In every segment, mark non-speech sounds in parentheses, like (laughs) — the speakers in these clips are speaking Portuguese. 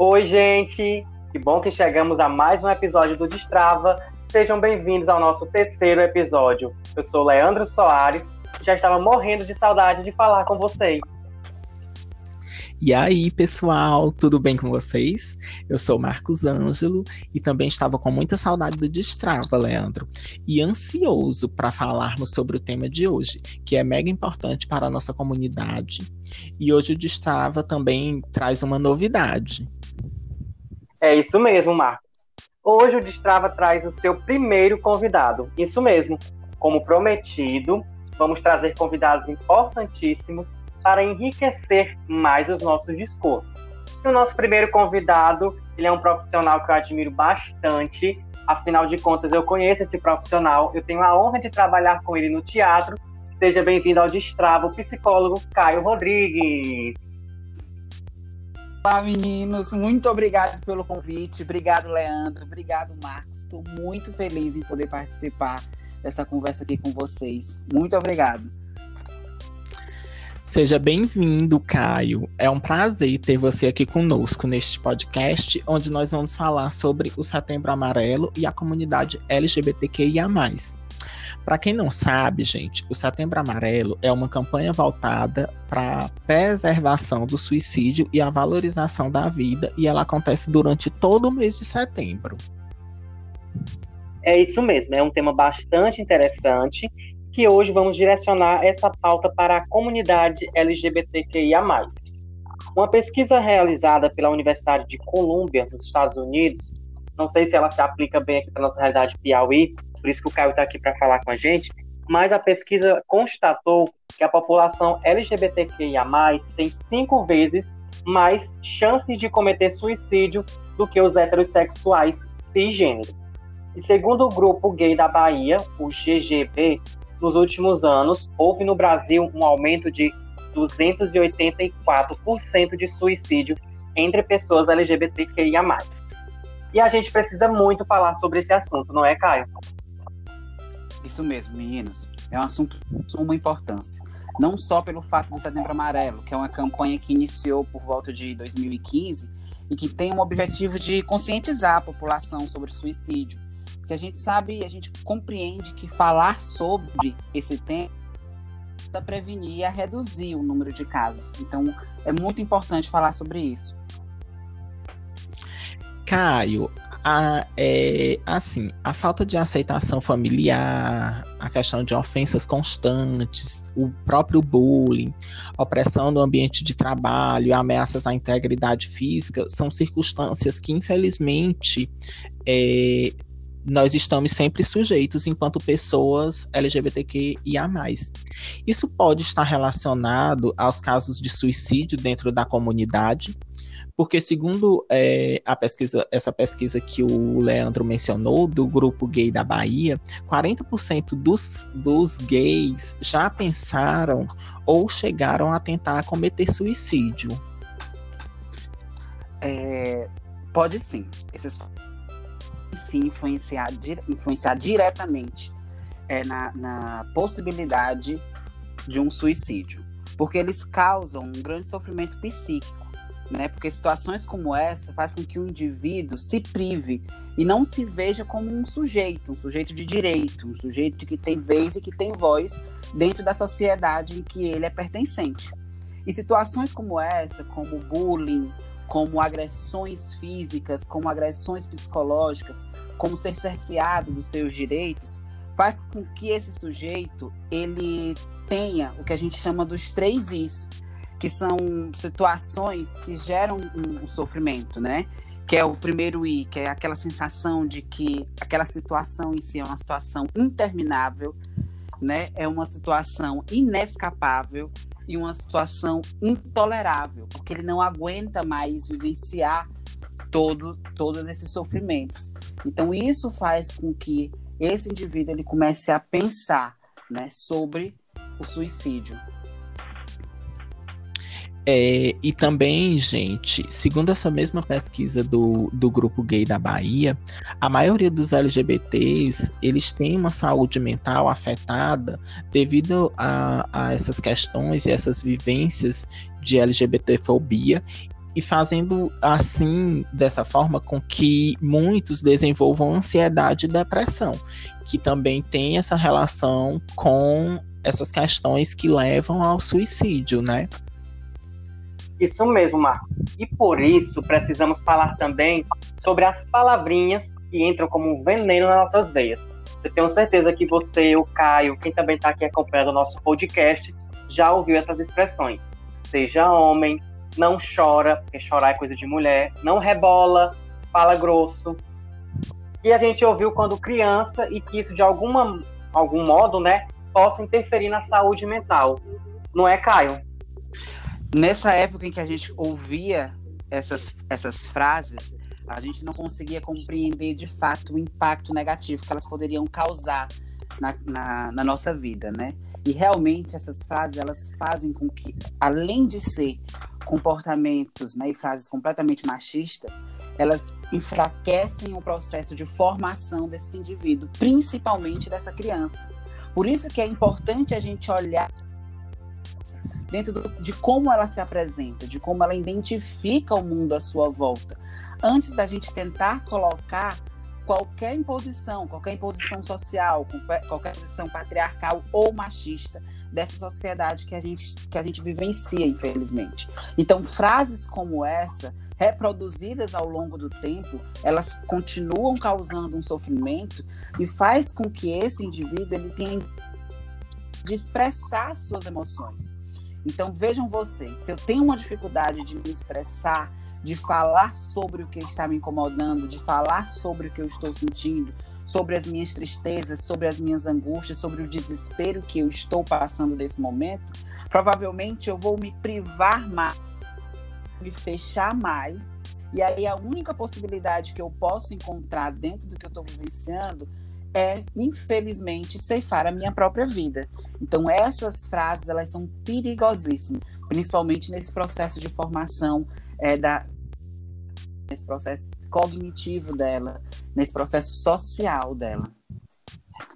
Oi, gente! Que bom que chegamos a mais um episódio do Destrava. Sejam bem-vindos ao nosso terceiro episódio. Eu sou Leandro Soares e já estava morrendo de saudade de falar com vocês. E aí, pessoal, tudo bem com vocês? Eu sou Marcos Ângelo e também estava com muita saudade do Destrava, Leandro, e ansioso para falarmos sobre o tema de hoje, que é mega importante para a nossa comunidade. E hoje o Destrava também traz uma novidade. É isso mesmo, Marcos. Hoje o Destrava traz o seu primeiro convidado. Isso mesmo. Como prometido, vamos trazer convidados importantíssimos para enriquecer mais os nossos discursos. E o nosso primeiro convidado, ele é um profissional que eu admiro bastante. Afinal de contas, eu conheço esse profissional, eu tenho a honra de trabalhar com ele no teatro. Seja bem-vindo ao Destrava, o psicólogo Caio Rodrigues. Olá, meninos. Muito obrigado pelo convite. Obrigado, Leandro. Obrigado, Marcos. Estou muito feliz em poder participar dessa conversa aqui com vocês. Muito obrigado. Seja bem-vindo, Caio. É um prazer ter você aqui conosco neste podcast, onde nós vamos falar sobre o Setembro Amarelo e a comunidade LGBTQIA. Para quem não sabe, gente, o Setembro Amarelo é uma campanha voltada para a preservação do suicídio e a valorização da vida, e ela acontece durante todo o mês de setembro. É isso mesmo, é um tema bastante interessante que hoje vamos direcionar essa pauta para a comunidade LGBTQIA. Uma pesquisa realizada pela Universidade de Colômbia, nos Estados Unidos, não sei se ela se aplica bem aqui para nossa realidade Piauí, por isso que o Caio está aqui para falar com a gente, mas a pesquisa constatou que a população LGBTQIA tem cinco vezes mais chance de cometer suicídio do que os heterossexuais cisgênero. E segundo o grupo gay da Bahia, o GGB, nos últimos anos, houve no Brasil um aumento de 284% de suicídio entre pessoas LGBTQIA. E a gente precisa muito falar sobre esse assunto, não é, Caio? Isso mesmo, meninos. É um assunto de suma importância. Não só pelo fato do Setembro Amarelo, que é uma campanha que iniciou por volta de 2015 e que tem um objetivo de conscientizar a população sobre suicídio, porque a gente sabe, a gente compreende que falar sobre esse tema para prevenir e a reduzir o número de casos. Então, é muito importante falar sobre isso. Caio, a, é, assim, a falta de aceitação familiar, a questão de ofensas constantes, o próprio bullying, opressão no ambiente de trabalho, ameaças à integridade física, são circunstâncias que, infelizmente, é, nós estamos sempre sujeitos enquanto pessoas LGBTQIA. Isso pode estar relacionado aos casos de suicídio dentro da comunidade, porque segundo é, a pesquisa, essa pesquisa que o Leandro mencionou, do grupo gay da Bahia, 40% dos, dos gays já pensaram ou chegaram a tentar cometer suicídio. É, pode sim. Esses se influenciar, influenciar diretamente é, na, na possibilidade de um suicídio, porque eles causam um grande sofrimento psíquico, né? Porque situações como essa faz com que o indivíduo se prive e não se veja como um sujeito, um sujeito de direito, um sujeito que tem vez e que tem voz dentro da sociedade em que ele é pertencente. E situações como essa, como bullying, como agressões físicas, como agressões psicológicas, como ser cerceado dos seus direitos, faz com que esse sujeito ele tenha o que a gente chama dos três Is, que são situações que geram um, sofrimento, né? Que é o primeiro I, que é aquela sensação de que aquela situação em si é uma situação interminável, né? É uma situação inescapável em uma situação intolerável, porque ele não aguenta mais vivenciar todo, todos esses sofrimentos. Então isso faz com que esse indivíduo ele comece a pensar né, sobre o suicídio. É, e também, gente, segundo essa mesma pesquisa do, do grupo gay da Bahia, a maioria dos LGBTs eles têm uma saúde mental afetada devido a, a essas questões e essas vivências de LGBTfobia e fazendo assim, dessa forma, com que muitos desenvolvam ansiedade e depressão, que também tem essa relação com essas questões que levam ao suicídio, né? Isso mesmo, Marcos. E por isso precisamos falar também sobre as palavrinhas que entram como veneno nas nossas veias. Eu tenho certeza que você, o Caio, quem também está aqui acompanhando o nosso podcast, já ouviu essas expressões. Seja homem, não chora, porque chorar é coisa de mulher, não rebola, fala grosso. E a gente ouviu quando criança e que isso de alguma, algum modo, né, possa interferir na saúde mental. Não é, Caio? Nessa época em que a gente ouvia essas, essas frases, a gente não conseguia compreender de fato o impacto negativo que elas poderiam causar na, na, na, nossa vida, né? E realmente essas frases elas fazem com que, além de ser comportamentos né, e frases completamente machistas, elas enfraquecem o processo de formação desse indivíduo, principalmente dessa criança. Por isso que é importante a gente olhar dentro do, de como ela se apresenta, de como ela identifica o mundo à sua volta, antes da gente tentar colocar qualquer imposição, qualquer imposição social, qualquer imposição patriarcal ou machista dessa sociedade que a gente, que a gente vivencia, infelizmente. Então, frases como essa, reproduzidas ao longo do tempo, elas continuam causando um sofrimento e faz com que esse indivíduo ele tenha de expressar suas emoções. Então vejam vocês, se eu tenho uma dificuldade de me expressar, de falar sobre o que está me incomodando, de falar sobre o que eu estou sentindo, sobre as minhas tristezas, sobre as minhas angústias, sobre o desespero que eu estou passando nesse momento, provavelmente eu vou me privar mais, me fechar mais. E aí a única possibilidade que eu posso encontrar dentro do que eu estou vivenciando é, infelizmente, ceifar a minha própria vida. Então, essas frases, elas são perigosíssimas, principalmente nesse processo de formação é, da nesse processo cognitivo dela, nesse processo social dela.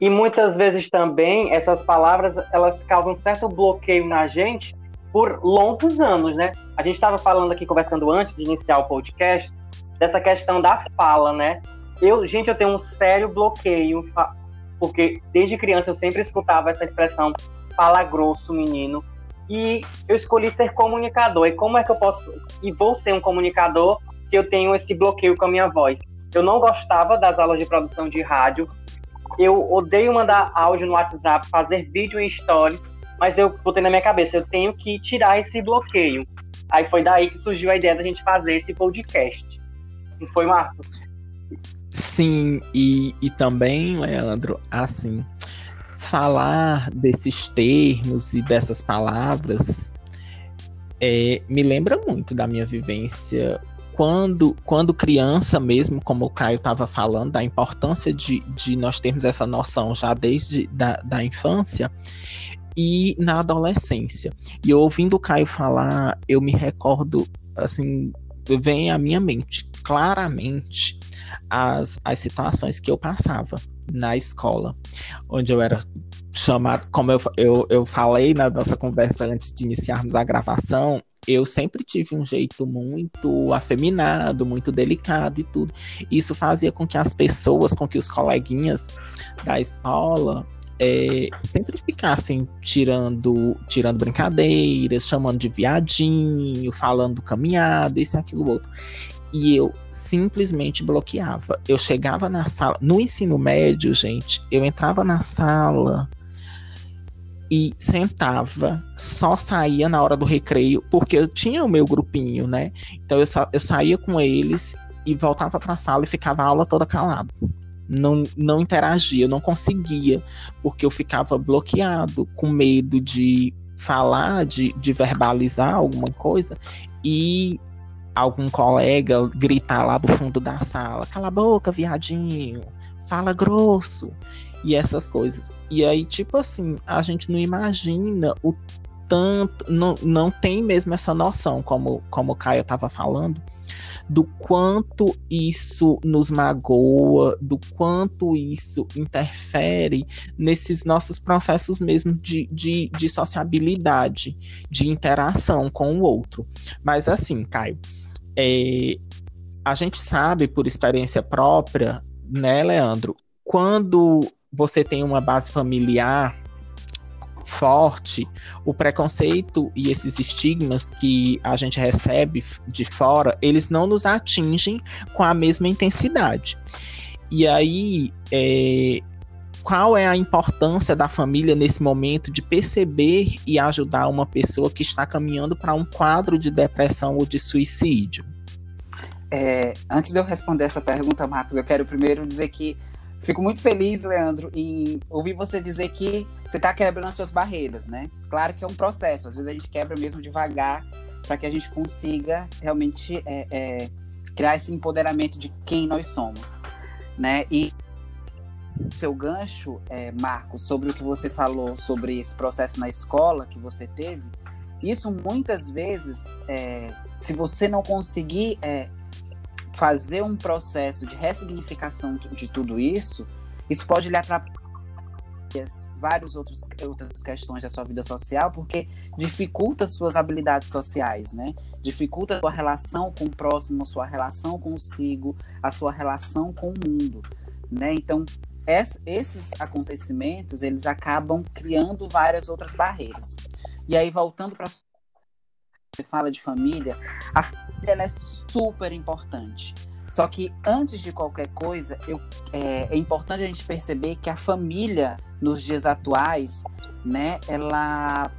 E muitas vezes também essas palavras elas causam certo bloqueio na gente por longos anos, né? A gente estava falando aqui conversando antes de iniciar o podcast dessa questão da fala, né? Eu, gente, eu tenho um sério bloqueio, porque desde criança eu sempre escutava essa expressão fala grosso, menino. E eu escolhi ser comunicador. E como é que eu posso e vou ser um comunicador se eu tenho esse bloqueio com a minha voz? Eu não gostava das aulas de produção de rádio. Eu odeio mandar áudio no WhatsApp, fazer vídeo em stories, mas eu botei na minha cabeça, eu tenho que tirar esse bloqueio. Aí foi daí que surgiu a ideia da gente fazer esse podcast. Não foi, Marcos? Sim, e, e também, Leandro, assim, falar desses termos e dessas palavras é, me lembra muito da minha vivência quando, quando criança mesmo, como o Caio estava falando, da importância de, de nós termos essa noção já desde da, da infância e na adolescência. E ouvindo o Caio falar, eu me recordo, assim, vem à minha mente claramente as, as situações que eu passava na escola, onde eu era chamado, como eu, eu, eu falei na nossa conversa antes de iniciarmos a gravação, eu sempre tive um jeito muito afeminado, muito delicado e tudo. Isso fazia com que as pessoas, com que os coleguinhas da escola é, sempre ficassem tirando, tirando brincadeiras, chamando de viadinho, falando caminhada, isso, aquilo, outro e eu simplesmente bloqueava. Eu chegava na sala, no ensino médio, gente, eu entrava na sala e sentava, só saía na hora do recreio, porque eu tinha o meu grupinho, né? Então eu, sa eu saía com eles e voltava para a sala e ficava a aula toda calado. Não, não interagia, eu não conseguia, porque eu ficava bloqueado, com medo de falar, de, de verbalizar alguma coisa e algum colega gritar lá do fundo da sala: cala a boca, viadinho, fala grosso, e essas coisas. E aí, tipo assim, a gente não imagina o tanto, não, não tem mesmo essa noção, como, como o Caio estava falando, do quanto isso nos magoa, do quanto isso interfere nesses nossos processos mesmo de, de, de sociabilidade, de interação com o outro. Mas assim, Caio, é, a gente sabe por experiência própria, né, Leandro, quando você tem uma base familiar forte, o preconceito e esses estigmas que a gente recebe de fora, eles não nos atingem com a mesma intensidade. E aí, é, qual é a importância da família nesse momento de perceber e ajudar uma pessoa que está caminhando para um quadro de depressão ou de suicídio? É, antes de eu responder essa pergunta, Marcos, eu quero primeiro dizer que fico muito feliz, Leandro, em ouvir você dizer que você está quebrando as suas barreiras, né? Claro que é um processo, às vezes a gente quebra mesmo devagar para que a gente consiga realmente é, é, criar esse empoderamento de quem nós somos, né? E seu gancho, é, Marcos, sobre o que você falou sobre esse processo na escola que você teve, isso muitas vezes, é, se você não conseguir é, fazer um processo de ressignificação de tudo isso, isso pode lhe atrapalhar várias outros, outras questões da sua vida social, porque dificulta suas habilidades sociais, né? Dificulta a sua relação com o próximo, a sua relação consigo, a sua relação com o mundo, né? Então, esses acontecimentos, eles acabam criando várias outras barreiras. E aí, voltando para você fala de família, a família é super importante. Só que antes de qualquer coisa, eu, é, é, importante a gente perceber que a família nos dias atuais, né, ela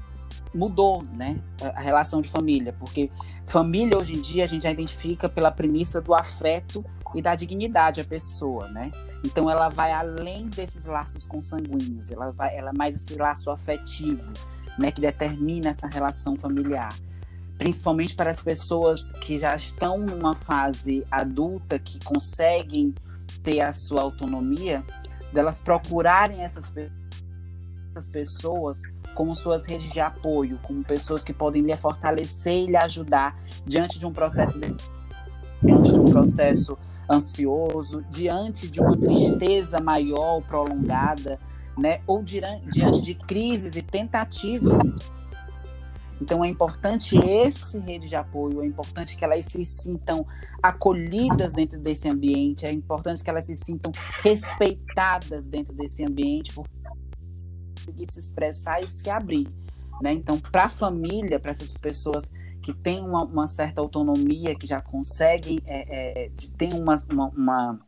mudou, né, a relação de família, porque família hoje em dia a gente já identifica pela premissa do afeto e da dignidade à pessoa, né? Então ela vai além desses laços consanguíneos, ela vai, ela é mais esse laço afetivo, né, que determina essa relação familiar. Principalmente para as pessoas que já estão numa fase adulta, que conseguem ter a sua autonomia, delas procurarem essas, essas pessoas como suas redes de apoio, como pessoas que podem lhe fortalecer e lhe ajudar diante de um processo de, diante de um processo ansioso, diante de uma tristeza maior, prolongada, né? Ou diante de crises e tentativas então é importante esse rede de apoio, é importante que elas se sintam acolhidas dentro desse ambiente, é importante que elas se sintam respeitadas dentro desse ambiente, por conseguir se expressar e se abrir. Né? Então, para a família, para essas pessoas que têm uma, uma, certa autonomia, que já conseguem, é, é, têm uma, uma, uma,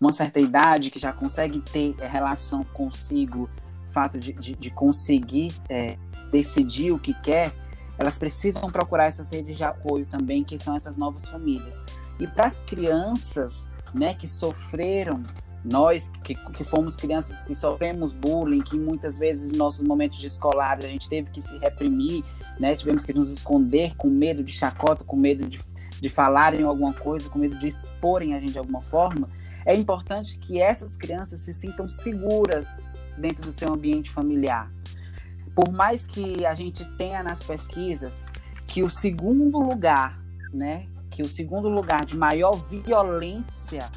uma, certa idade, que já conseguem ter é, relação consigo, fato de, de, de conseguir é, decidir o que quer, elas precisam procurar essas redes de apoio também, que são essas novas famílias. E para as crianças né, que sofreram, nós que, que fomos crianças que sofremos bullying, que muitas vezes nos nossos momentos de escolar a gente teve que se reprimir, né, tivemos que nos esconder com medo de chacota, com medo de, de falarem alguma coisa, com medo de exporem a gente de alguma forma, é importante que essas crianças se sintam seguras dentro do seu ambiente familiar. Por mais que a gente tenha nas pesquisas que o segundo lugar, né, que o segundo lugar de maior violência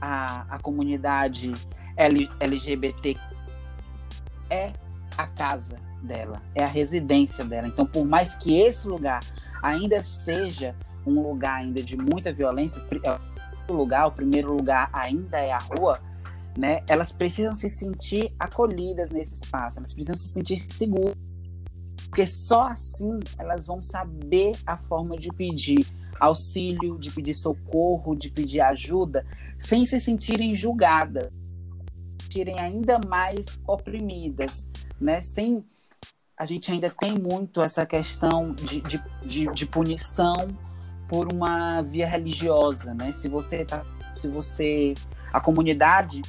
à, à comunidade LGBT é a casa dela, é a residência dela. Então, por mais que esse lugar ainda seja um lugar ainda de muita violência, o lugar, o primeiro lugar ainda é a rua, né? Elas precisam se sentir acolhidas nesse espaço, elas precisam se sentir seguras, porque só assim elas vão saber a forma de pedir auxílio, de pedir socorro, de pedir ajuda, sem se sentirem julgadas, sentirem ainda mais oprimidas, né? Sem a gente ainda tem muito essa questão de, de, de, de punição por uma via religiosa, né? Se você tá, se você a comunidade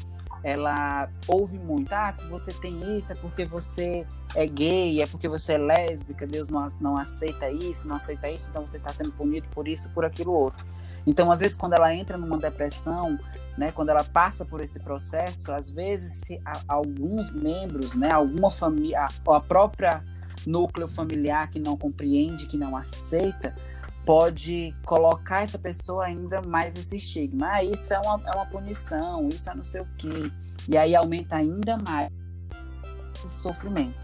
ela ouve muito, ah, se você tem isso é porque você é gay, é porque você é lésbica, Deus não, não aceita isso, não aceita isso, então você está sendo punido por isso, por aquilo outro. Então, às vezes, quando ela entra numa depressão, né, quando ela passa por esse processo, às vezes, se alguns membros, né, alguma família, ou a própria núcleo familiar que não compreende, que não aceita, pode colocar essa pessoa ainda mais esse estigma. Ah, isso é uma, é uma punição, isso é não sei o quê. E aí aumenta ainda mais esse sofrimento.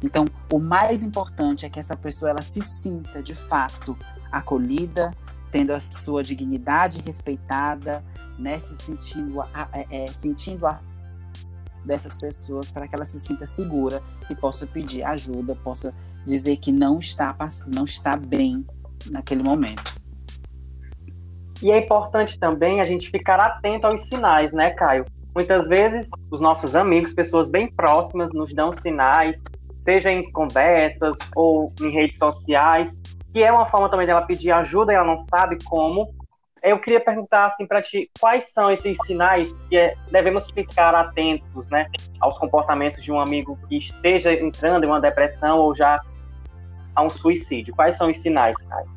Então, o mais importante é que essa pessoa ela se sinta de fato acolhida, tendo a sua dignidade respeitada, né, se sentindo, é, é, sentindo a dessas pessoas para que ela se sinta segura e possa pedir ajuda, possa dizer que não está não está bem naquele momento. E é importante também a gente ficar atento aos sinais, né, Caio? Muitas vezes os nossos amigos, pessoas bem próximas, nos dão sinais, seja em conversas ou em redes sociais, que é uma forma também dela pedir ajuda e ela não sabe como. Eu queria perguntar assim para ti, quais são esses sinais que é, devemos ficar atentos, né, aos comportamentos de um amigo que esteja entrando em uma depressão ou já a um suicídio? Quais são os sinais, Caio?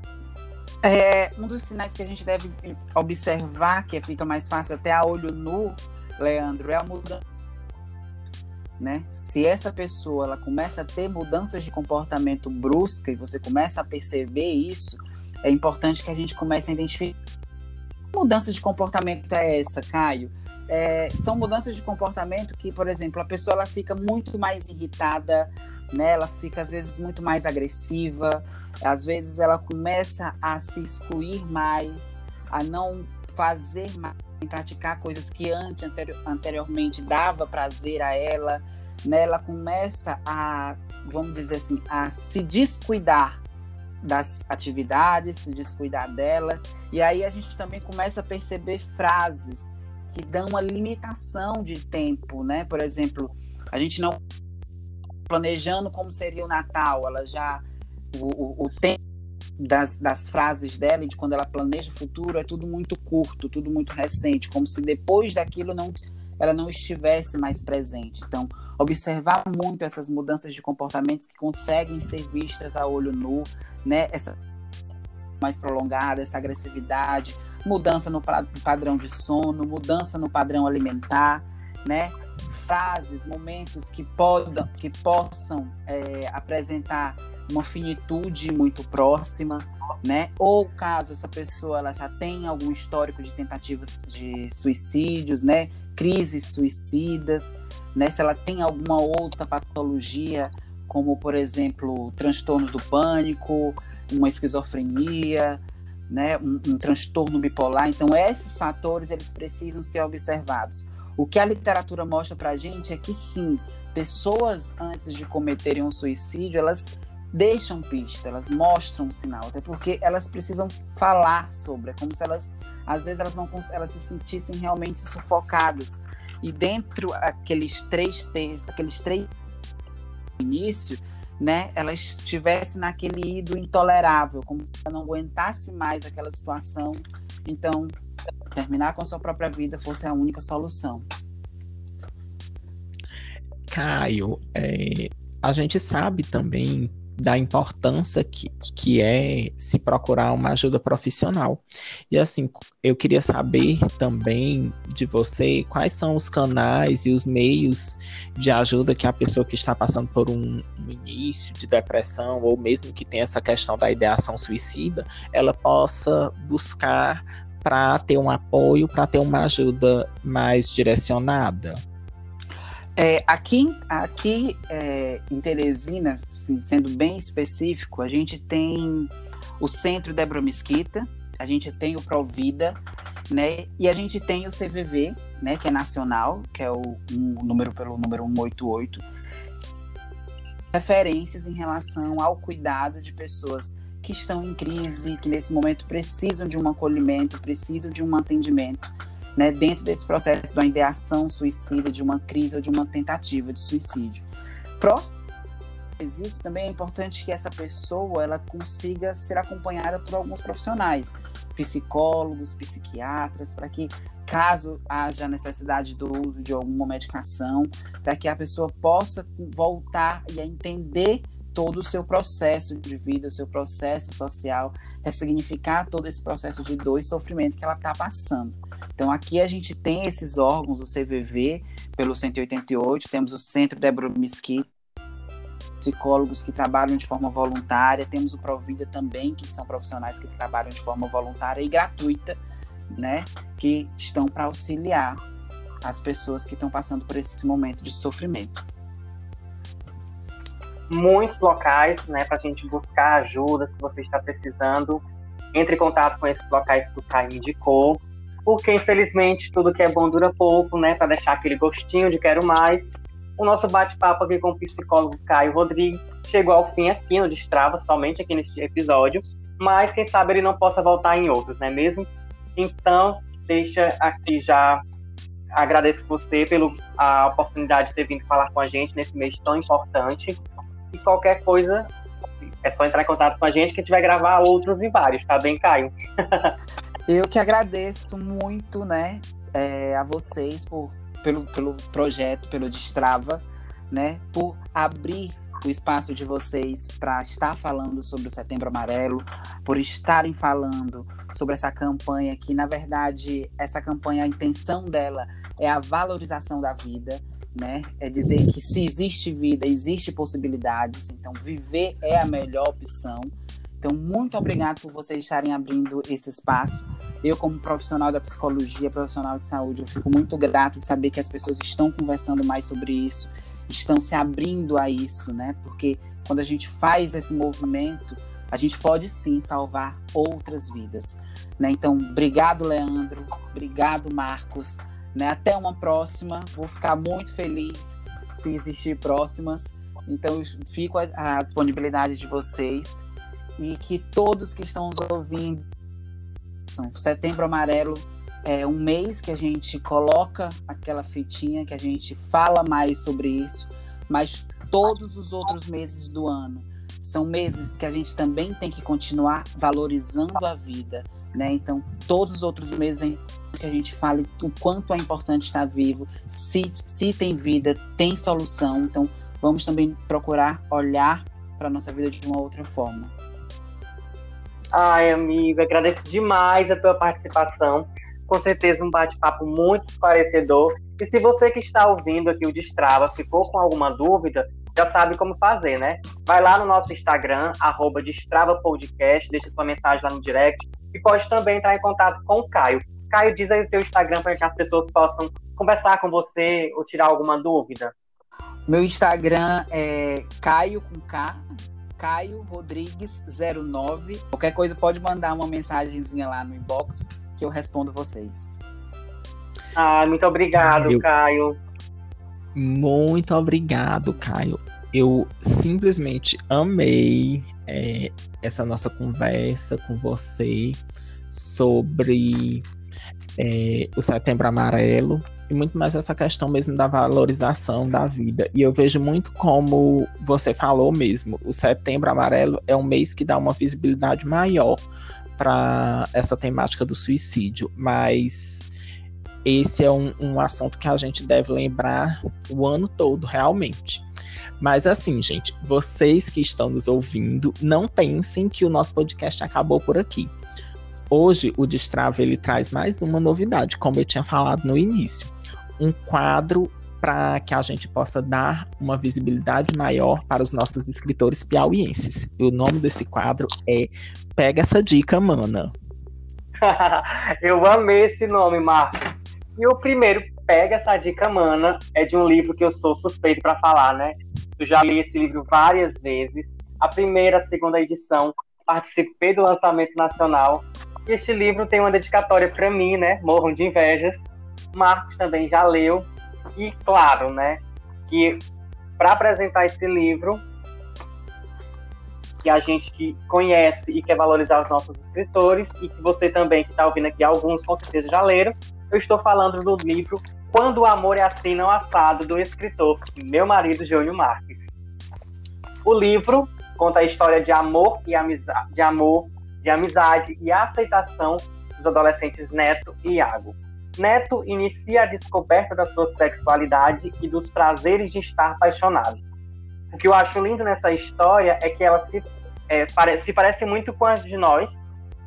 É, um dos sinais que a gente deve observar, que fica mais fácil até a olho nu, Leandro, é a mudança. Né? Se essa pessoa ela começa a ter mudanças de comportamento brusca e você começa a perceber isso, é importante que a gente comece a identificar que mudança de comportamento é essa, Caio. É, são mudanças de comportamento que, por exemplo, a pessoa ela fica muito mais irritada, né? Ela fica às vezes muito mais agressiva, às vezes ela começa a se excluir mais, a não fazer mais, praticar coisas que antes, anteriormente dava prazer a ela, né? Ela começa a, vamos dizer assim, a se descuidar das atividades, se descuidar dela. E aí a gente também começa a perceber frases que dão uma limitação de tempo, né? Por exemplo, a gente não planejando como seria o Natal, ela já o, o, o tempo das, das frases dela e de quando ela planeja o futuro é tudo muito curto, tudo muito recente, como se depois daquilo não ela não estivesse mais presente. Então, observar muito essas mudanças de comportamentos que conseguem ser vistas a olho nu, né? Essa mais prolongada, essa agressividade, mudança no padrão de sono, mudança no padrão alimentar, né? Frases, momentos que, podam, que possam é, apresentar uma finitude muito próxima, né? Ou caso essa pessoa ela já tem algum histórico de tentativas de suicídios, né? Crises suicidas, né? Se ela tem alguma outra patologia, como por exemplo, transtorno do pânico, uma esquizofrenia, né? Um, um transtorno bipolar. Então esses fatores eles precisam ser observados. O que a literatura mostra para a gente é que sim, pessoas antes de cometerem um suicídio, elas deixam pista, elas mostram um sinal, até porque elas precisam falar sobre, é como se elas, às vezes, elas não elas se sentissem realmente sufocadas. E dentro aqueles três aqueles três início, né, ela estivesse naquele ido intolerável, como ela não aguentasse mais aquela situação. Então, terminar com a sua própria vida fosse a única solução. Caio, é, a gente sabe também da importância que, que é se procurar uma ajuda profissional. E assim, eu queria saber também de você quais são os canais e os meios de ajuda que a pessoa que está passando por um, um início de depressão ou mesmo que tenha essa questão da ideação suicida, ela possa buscar para ter um apoio, para ter uma ajuda mais direcionada. É, aqui aqui é, em Teresina, assim, sendo bem específico, a gente tem o Centro Débora Mesquita, a gente tem o Provida, né? E a gente tem o CVV, né? Que é nacional, que é o um, número pelo número 188. Referências em relação ao cuidado de pessoas que estão em crise, que nesse momento precisam de um acolhimento, precisam de um atendimento né, dentro desse processo da ideação suicida, de uma crise ou de uma tentativa de suicídio. Próximo isso também é importante que essa pessoa ela consiga ser acompanhada por alguns profissionais, psicólogos, psiquiatras, para que caso haja necessidade do uso de alguma medicação, para que a pessoa possa voltar e entender todo o seu processo de vida, o seu processo social, ressignificar todo esse processo de dor e sofrimento que ela está passando. Então, aqui a gente tem esses órgãos, o CVV, pelo 188, temos o Centro Débora Mesquita, psicólogos que trabalham de forma voluntária, temos o Provida também, que são profissionais que trabalham de forma voluntária e gratuita, né, que estão para auxiliar as pessoas que estão passando por esse momento de sofrimento muitos locais, né, para a gente buscar ajuda se você está precisando. entre em contato com esses locais que o Caio indicou, porque infelizmente tudo que é bom dura pouco, né? Para deixar aquele gostinho de quero mais. O nosso bate-papo aqui com o psicólogo Caio Rodrigues chegou ao fim aqui no Destrava, somente aqui neste episódio, mas quem sabe ele não possa voltar em outros, não é mesmo? Então, deixa aqui já agradeço você pela oportunidade de ter vindo falar com a gente nesse mês tão importante. E qualquer coisa, é só entrar em contato com a gente que a gente vai gravar outros e vários, tá bem, Caio? (laughs) Eu que agradeço muito, né, é, a vocês por, pelo, pelo projeto, pelo Destrava, né, por abrir o espaço de vocês para estar falando sobre o Setembro Amarelo, por estarem falando sobre essa campanha que, na verdade, essa campanha, a intenção dela é a valorização da vida, né? É dizer que se existe vida, existe possibilidades, então viver é a melhor opção. Então, muito obrigado por vocês estarem abrindo esse espaço. Eu, como profissional da psicologia, profissional de saúde, eu fico muito grato de saber que as pessoas estão conversando mais sobre isso, estão se abrindo a isso, né? Porque quando a gente faz esse movimento, a gente pode sim salvar outras vidas. Né? Então, obrigado, Leandro. Obrigado, Marcos. Né? Até uma próxima. Vou ficar muito feliz se existir próximas. Então, fico à disponibilidade de vocês e que todos que estão nos ouvindo. Setembro Amarelo é um mês que a gente coloca aquela fitinha, que a gente fala mais sobre isso, mas todos os outros meses do ano são meses que a gente também tem que continuar valorizando a vida, né? Então, todos os outros meses que a gente fale o quanto é importante estar vivo, se, se tem vida, tem solução. Então, vamos também procurar olhar para a nossa vida de uma outra forma. Ai, amigo, agradeço demais a tua participação. Com certeza um bate-papo muito esclarecedor. E se você que está ouvindo aqui o Destrava ficou com alguma dúvida, já sabe como fazer, né? Vai lá no nosso Instagram, arroba Destrava Podcast, deixa sua mensagem lá no direct e pode também entrar em contato com o Caio. Caio, diz aí o teu Instagram para que as pessoas possam conversar com você ou tirar alguma dúvida. Meu Instagram é Caio com K, Caio Rodrigues 09. Qualquer coisa pode mandar uma mensagenzinha lá no inbox que eu respondo vocês. Ah, muito obrigado, eu... Caio. Muito obrigado, Caio. Eu simplesmente amei é, essa nossa conversa com você sobre é, o Setembro Amarelo e muito mais essa questão mesmo da valorização da vida. E eu vejo muito como você falou mesmo, o Setembro Amarelo é um mês que dá uma visibilidade maior para essa temática do suicídio, mas esse é um, um assunto que a gente deve lembrar o ano todo, realmente. Mas assim, gente, vocês que estão nos ouvindo, não pensem que o nosso podcast acabou por aqui. Hoje, o Destrava ele traz mais uma novidade, como eu tinha falado no início. Um quadro para que a gente possa dar uma visibilidade maior para os nossos escritores piauienses. E o nome desse quadro é Pega essa dica, mana. (laughs) eu amei esse nome, Marcos. E o primeiro, Pega essa dica, mana, é de um livro que eu sou suspeito para falar, né? Eu já li esse livro várias vezes. A primeira, a segunda edição, participei do lançamento nacional. E este livro tem uma dedicatória para mim, né? Morram de invejas. Marcos também já leu. E claro, né, que para apresentar esse livro, que a gente que conhece e quer valorizar os nossos escritores, e que você também que está ouvindo aqui, alguns com certeza já leram, eu estou falando do livro Quando o Amor é Assim Não Assado, do escritor meu marido Júnior Marques. O livro conta a história de amor e amizade, de amor, de amizade e aceitação dos adolescentes Neto e Iago. Neto inicia a descoberta da sua sexualidade e dos prazeres de estar apaixonado. O que eu acho lindo nessa história é que ela se, é, pare, se parece muito com as de nós,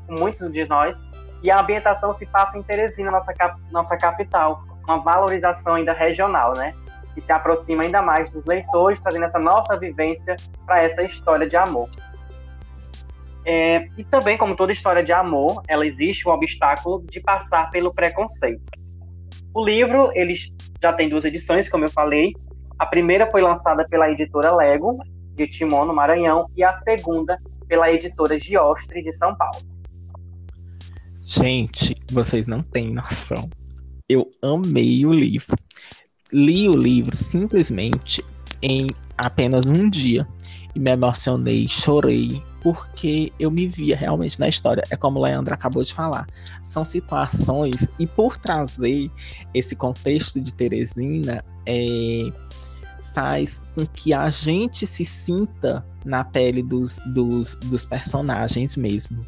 com muitos de nós, e a ambientação se passa em Teresina, nossa, cap, nossa capital, uma valorização ainda regional, né? E se aproxima ainda mais dos leitores, trazendo essa nossa vivência para essa história de amor. É, e também, como toda história de amor, ela existe um obstáculo de passar pelo preconceito. O livro, ele já tem duas edições, como eu falei. A primeira foi lançada pela editora Lego, de Timon, no Maranhão, e a segunda pela editora Giostre, de São Paulo. Gente, vocês não têm noção. Eu amei o livro. Li o livro simplesmente em apenas um dia e me emocionei, chorei, porque eu me via realmente na história. É como o Leandro acabou de falar. São situações, e por trazer esse contexto de Teresina, é, faz com que a gente se sinta na pele dos, dos, dos personagens mesmo.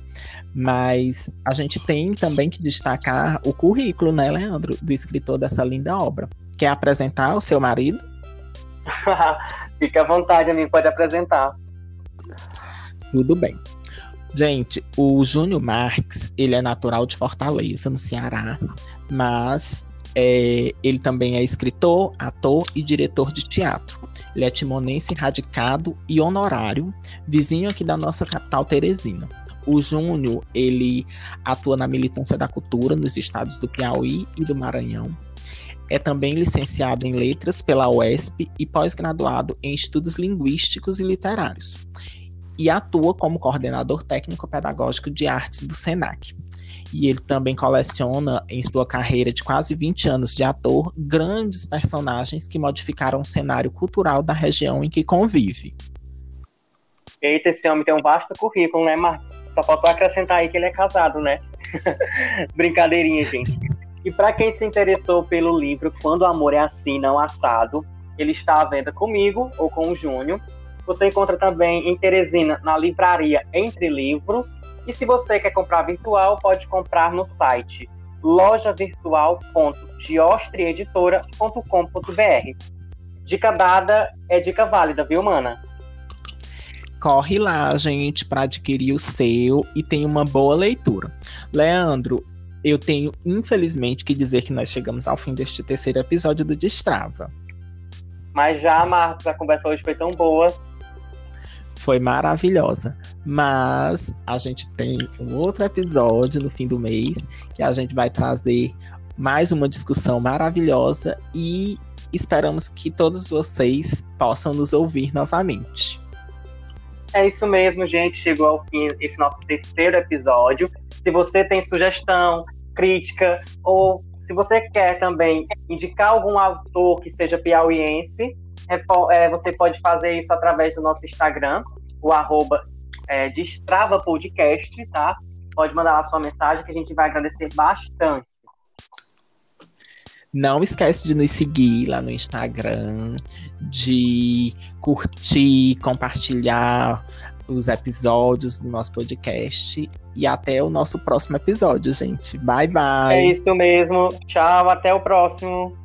Mas a gente tem também que destacar o currículo, né, Leandro, do escritor dessa linda obra. Quer apresentar o seu marido? (laughs) Fique à vontade, a mim pode apresentar. Tudo bem. Gente, o Júnior Marques, ele é natural de Fortaleza, no Ceará, mas é, ele também é escritor, ator e diretor de teatro. Ele é timonense radicado e honorário, vizinho aqui da nossa capital Teresina. O Júnior, ele atua na militância da cultura nos estados do Piauí e do Maranhão. É também licenciado em letras pela UESP e pós-graduado em estudos linguísticos e literários. E atua como coordenador técnico-pedagógico de artes do SENAC e ele também coleciona em sua carreira de quase 20 anos de ator grandes personagens que modificaram o cenário cultural da região em que convive. Eita, esse homem tem um vasto currículo, né, Marcos? Só faltou acrescentar aí que ele é casado, né? (laughs) Brincadeirinha, gente. E para quem se interessou pelo livro Quando o Amor é Assim, Não Assado, ele está à venda comigo ou com o Júnior você encontra também em Teresina, na livraria Entre Livros. E se você quer comprar virtual, pode comprar no site lojavirtual.giostrieditora.com.br. Dica dada é dica válida, viu, mana? Corre lá, gente, para adquirir o seu e tem uma boa leitura. Leandro, eu tenho infelizmente que dizer que nós chegamos ao fim deste terceiro episódio do Destrava. Mas já, Marcos, a conversa hoje foi tão boa foi maravilhosa. Mas a gente tem um outro episódio no fim do mês que a gente vai trazer mais uma discussão maravilhosa e esperamos que todos vocês possam nos ouvir novamente. É isso mesmo, gente. Chegou ao fim esse nosso terceiro episódio. Se você tem sugestão, crítica ou se você quer também indicar algum autor que seja piauiense, é, você pode fazer isso através do nosso Instagram, o arroba é, Destrava Podcast, tá? Pode mandar lá sua mensagem que a gente vai agradecer bastante. Não esquece de nos seguir lá no Instagram, de curtir, compartilhar os episódios do nosso podcast. E até o nosso próximo episódio, gente. Bye, bye. É isso mesmo. Tchau, até o próximo.